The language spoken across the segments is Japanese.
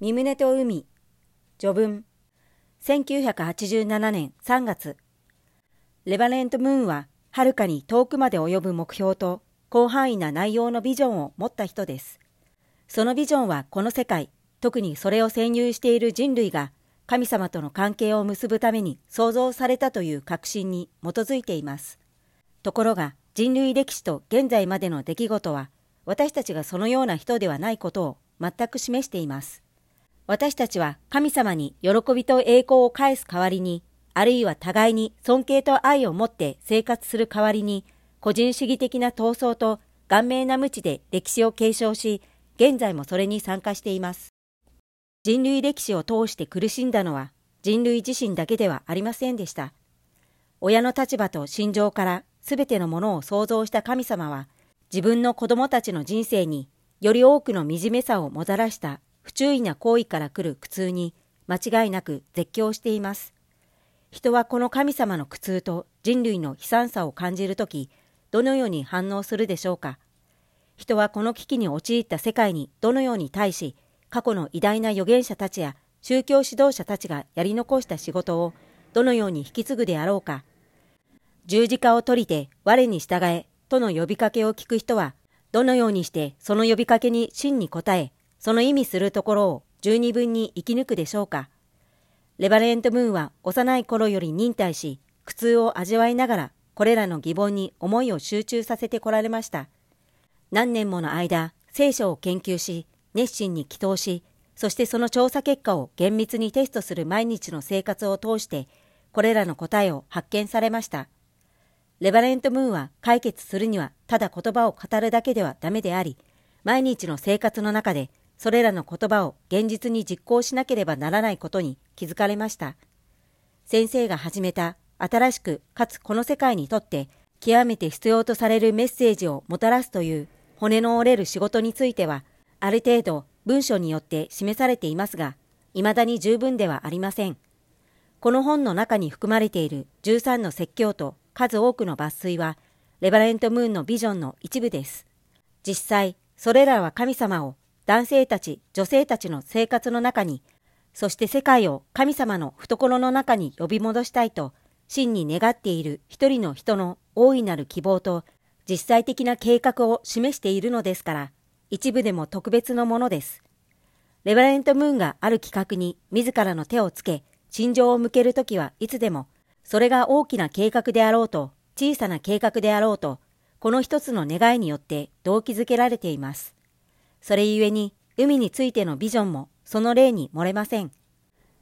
三宗と海。序文。1987年3月。レバレント・ムーンははるかに遠くまで及ぶ目標と広範囲な内容のビジョンを持った人です。そのビジョンはこの世界特にそれを占有している人類が神様との関係を結ぶために創造されたという確信に基づいています。ところが人類歴史と現在までの出来事は私たちがそのような人ではないことを全く示しています。私たちは神様に喜びと栄光を返す代わりに、あるいは互いに尊敬と愛を持って生活する代わりに、個人主義的な闘争と顔面な無知で歴史を継承し、現在もそれに参加しています。人類歴史を通して苦しんだのは人類自身だけではありませんでした。親の立場と心情から全てのものを創造した神様は、自分の子供たちの人生により多くの惨めさをもたらした不注意な行為から来る苦痛に間違いなく絶叫しています。人はこの神様の苦痛と人類の悲惨さを感じるとき、どのように反応するでしょうか？人はこの危機に陥った世界にどのように対し、過去の偉大な預言者たちや宗教指導者たちがやり残した仕事をどのように引き継ぐであろうか？十字架を取りて我に従えとの呼びかけを聞く人は、どのようにしてその呼びかけに真に応え、その意味するところを十二分に生き抜くでしょうか。レバレント・ムーンは幼い頃より忍耐し、苦痛を味わいながら、これらの疑問に思いを集中させてこられました。何年もの間、聖書を研究し、熱心に祈祷し、そしてその調査結果を厳密にテストする毎日の生活を通して、これらの答えを発見されました。レバレント・ムーンは解決するにはただ言葉を語るだけではダメであり、毎日の生活の中でそれらの言葉を現実に実行しなければならないことに気づかれました。先生が始めた新しくかつこの世界にとって極めて必要とされるメッセージをもたらすという骨の折れる仕事については、ある程度文書によって示されていますが、未だに十分ではありません。この本の中に含まれている13の説教と数多くの抜粋は、レバレント・ムーンのビジョンの一部です。実際、それらは神様を男性たち、女性たちの生活の中に、そして世界を神様の懐の中に呼び戻したいと、真に願っている一人の人の大いなる希望と、実際的な計画を示しているのですから、一部でも特別のものです。レバレント・ムーンがある企画に自らの手をつけ、心情を向けるときはいつでも、それが大きな計画であろうと、小さな計画であろうと、この一つの願いによって動機づけられています。それゆえに海についてのビジョンもその例に漏れません。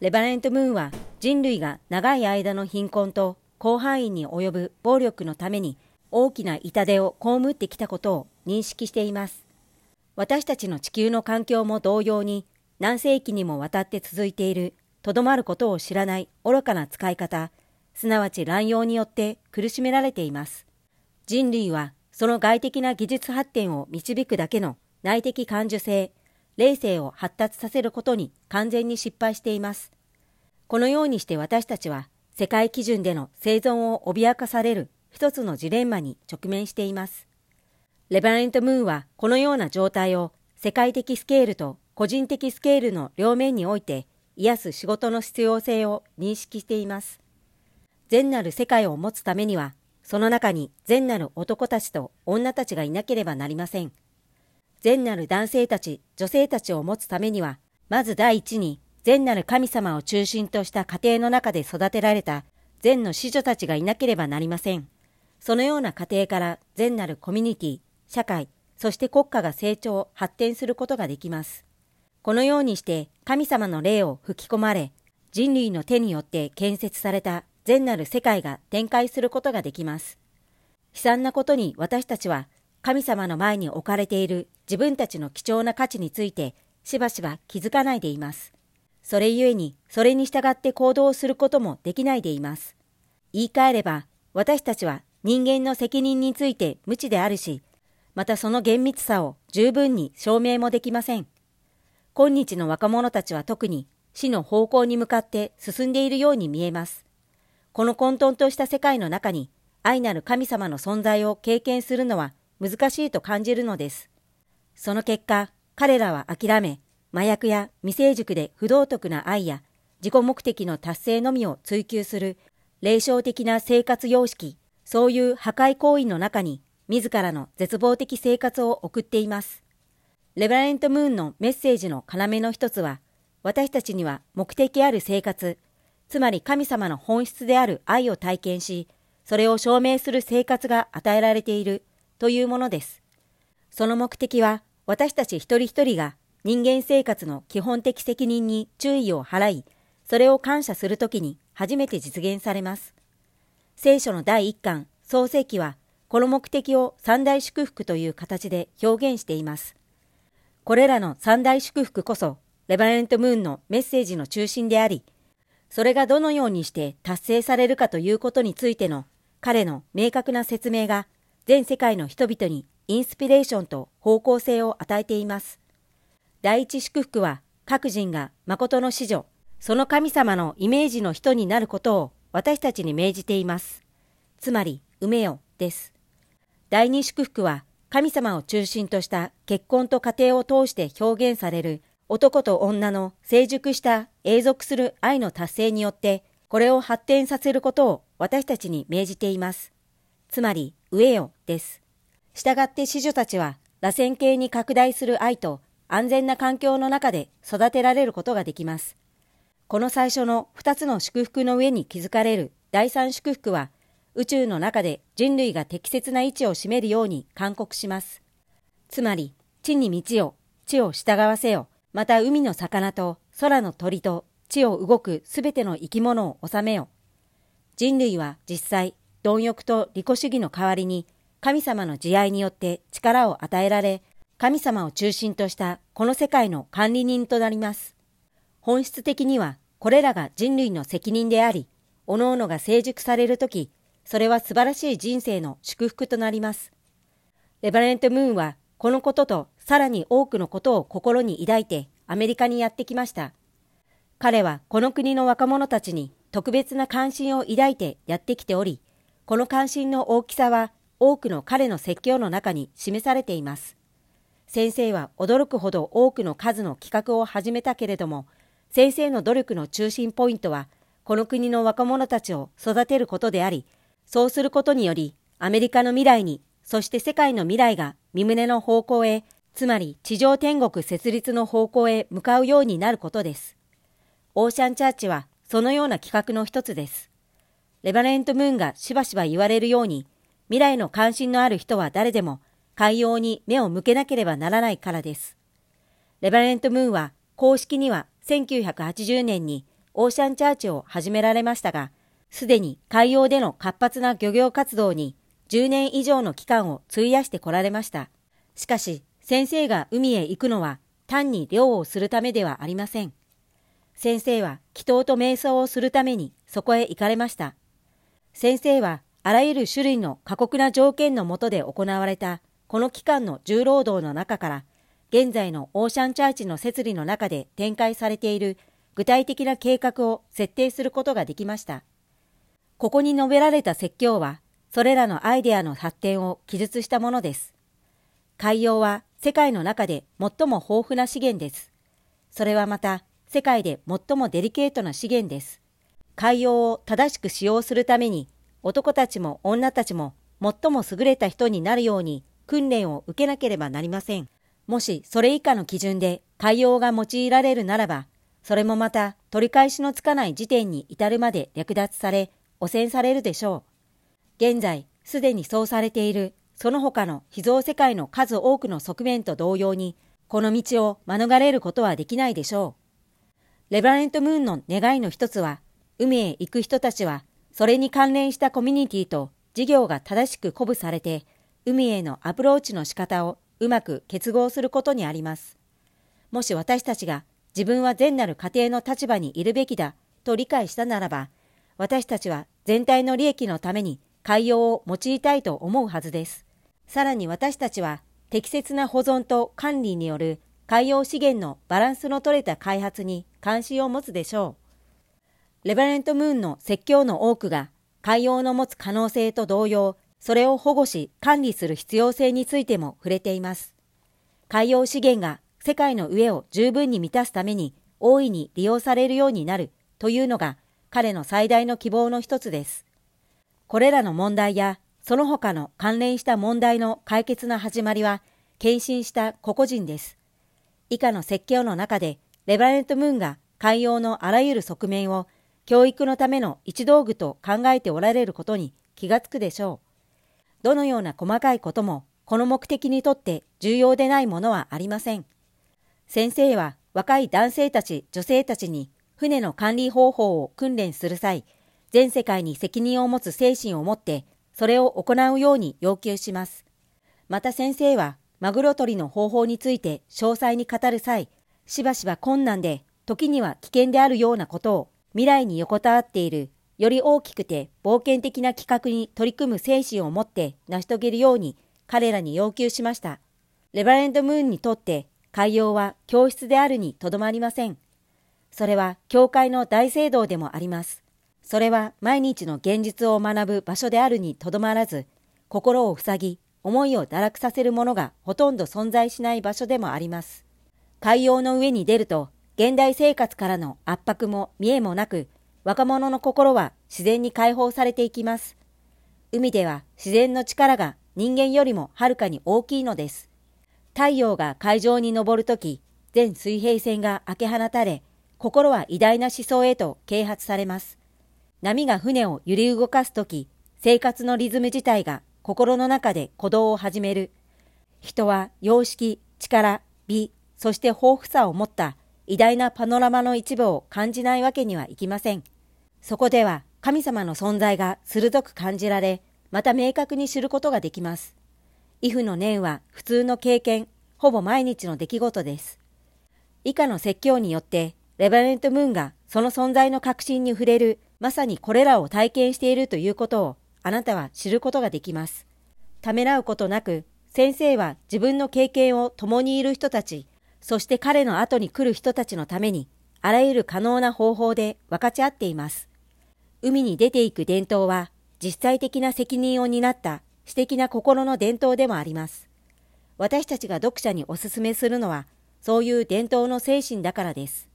レバレント・ムーンは人類が長い間の貧困と広範囲に及ぶ暴力のために大きな痛手を被ってきたことを認識しています。私たちの地球の環境も同様に何世紀にもわたって続いているとどまることを知らない愚かな使い方、すなわち乱用によって苦しめられています。人類はその外的な技術発展を導くだけの内的感受性、霊性を発達させることに完全に失敗しています。このようにして私たちは世界基準での生存を脅かされる一つのジレンマに直面しています。レバレント・ムーンはこのような状態を世界的スケールと個人的スケールの両面において癒す仕事の必要性を認識しています。善なる世界を持つためには、その中に善なる男たちと女たちがいなければなりません。善なる男性たち、女性たちを持つためには、まず第一に、善なる神様を中心とした家庭の中で育てられた善の子女たちがいなければなりません。そのような家庭から善なるコミュニティ、社会、そして国家が成長、発展することができます。このようにして神様の霊を吹き込まれ、人類の手によって建設された善なる世界が展開することができます。悲惨なことに私たちは神様の前に置かれている自分たちの貴重な価値についてしばしば気づかないでいます。それゆえに、それに従って行動することもできないでいます。言い換えれば、私たちは人間の責任について無知であるし、またその厳密さを十分に証明もできません。今日の若者たちは特に死の方向に向かって進んでいるように見えます。この混沌とした世界の中に愛なる神様の存在を経験するのは難しいと感じるのです。その結果、彼らは諦め、麻薬や未成熟で不道徳な愛や自己目的の達成のみを追求する霊障的な生活様式、そういう破壊行為の中に自らの絶望的生活を送っています。レバレント・ムーンのメッセージの要の一つは、私たちには目的ある生活、つまり神様の本質である愛を体験し、それを証明する生活が与えられているというものです。その目的は私たち一人一人が人間生活の基本的責任に注意を払い、それを感謝するときに初めて実現されます。聖書の第一巻、創世記は、この目的を三大祝福という形で表現しています。これらの三大祝福こそ、レバレントムーンのメッセージの中心であり、それがどのようにして達成されるかということについての彼の明確な説明が全世界の人々にインスピレーションと方向性を与えています。第一祝福は各人が誠の子女、その神様のイメージの人になることを私たちに命じています。つまり、埋めよです。第二祝福は神様を中心とした結婚と家庭を通して表現される男と女の成熟した永続する愛の達成によってこれを発展させることを私たちに命じています。つまり、植えよです。従って子女たちは螺旋形に拡大する愛と安全な環境の中で育てられることができます。この最初の2つの祝福の上に築かれる第3祝福は、宇宙の中で人類が適切な位置を占めるように勧告します。つまり、地に道を、地を従わせよ、また海の魚と空の鳥と地を動くすべての生き物を治めよ。人類は実際、貪欲と利己主義の代わりに、神様の慈愛によって力を与えられ、神様を中心としたこの世界の管理人となります。本質的にはこれらが人類の責任であり、各々が成熟されるとき、それは素晴らしい人生の祝福となります。レバレント・ムーンはこのこととさらに多くのことを心に抱いてアメリカにやってきました。彼はこの国の若者たちに特別な関心を抱いてやってきており、この関心の大きさは多くの彼の説教の中に示されています。先生は驚くほど多くの数の企画を始めたけれども、先生の努力の中心ポイントは、この国の若者たちを育てることであり、そうすることにより、アメリカの未来に、そして世界の未来が身胸の方向へ、つまり地上天国設立の方向へ向かうようになることです。オーシャンチャーチはそのような企画の一つです。レバレント・ムーンがしばしば言われるように、未来の関心のある人は誰でも海洋に目を向けなければならないからです。レバレント・ムーンは公式には1980年にオーシャンチャーチを始められましたが、すでに海洋での活発な漁業活動に10年以上の期間を費やしてこられました。しかし、先生が海へ行くのは単に漁をするためではありません。先生は祈祷と瞑想をするためにそこへ行かれました。先生はあらゆる種類の過酷な条件のもとで行われたこの期間の重労働の中から、現在のオーシャンチャーチの設理の中で展開されている具体的な計画を設定することができました。ここに述べられた説教は、それらのアイデアの発展を記述したものです。海洋は世界の中で最も豊富な資源です。それはまた世界で最もデリケートな資源です。海洋を正しく使用するために男たちも女たちも最も優れた人になるように訓練を受けなければなりません。もしそれ以下の基準で海洋が用いられるならば、それもまた取り返しのつかない時点に至るまで略奪され、汚染されるでしょう。現在、すでにそうされている、その他の秘蔵世界の数多くの側面と同様に、この道を免れることはできないでしょう。レバレントムーンの願いの一つは、海へ行く人たちは、それに関連したコミュニティと事業が正しく鼓舞されて、海へのアプローチの仕方をうまく結合することにあります。もし私たちが自分は善なる家庭の立場にいるべきだと理解したならば、私たちは全体の利益のために海洋を用いたいと思うはずです。さらに私たちは適切な保存と管理による海洋資源のバランスの取れた開発に関心を持つでしょう。レバレントムーンの説教の多くが海洋の持つ可能性と同様、それを保護し管理する必要性についても触れています。海洋資源が世界の上を十分に満たすために大いに利用されるようになるというのが彼の最大の希望の一つです。これらの問題やその他の関連した問題の解決の始まりは、献身した個々人です。以下の説教の中で、レバレント・ムーンが海洋のあらゆる側面を教育のための一道具と考えておられることに気がつくでしょう。どのような細かいことも、この目的にとって重要でないものはありません。先生は若い男性たち、女性たちに船の管理方法を訓練する際、全世界に責任を持つ精神を持ってそれを行うように要求します。また先生は、マグロ取りの方法について詳細に語る際、しばしば困難で、時には危険であるようなことを未来に横たわっている、より大きくて冒険的な企画に取り組む精神を持って成し遂げるように彼らに要求しました。レバレンドムーンにとって海洋は教室であるにとどまりません。それは教会の大聖堂でもあります。それは毎日の現実を学ぶ場所であるにとどまらず、心を塞ぎ、思いを堕落させるものがほとんど存在しない場所でもあります。海洋の上に出ると、現代生活からの圧迫も見えもなく、若者の心は自然に解放されていきます。海では自然の力が人間よりもはるかに大きいのです。太陽が海上に昇るとき、全水平線が開け放たれ、心は偉大な思想へと啓発されます。波が船を揺り動かすとき、生活のリズム自体が心の中で鼓動を始める。人は様式、力、美、そして豊富さを持った偉大なパノラマの一部を感じないわけにはいきません。そこでは神様の存在が鋭く感じられ、また明確に知ることができます。イフの念は普通の経験、ほぼ毎日の出来事です。以下の説教によって、レバレント・ムーンがその存在の確信に触れるまさにこれらを体験しているということをあなたは知ることができます。ためらうことなく、先生は自分の経験を共にいる人たち、そして彼の後に来る人たちのために、あらゆる可能な方法で分かち合っています。海に出ていく伝統は、実際的な責任を担った私的な心の伝統でもあります。私たちが読者にお勧めするのは、そういう伝統の精神だからです。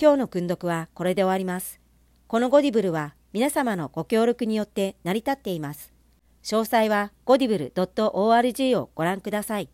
今日の訓読はこれで終わります。このゴディブルは皆様のご協力によって成り立っています。詳細はゴディブル .org をご覧ください。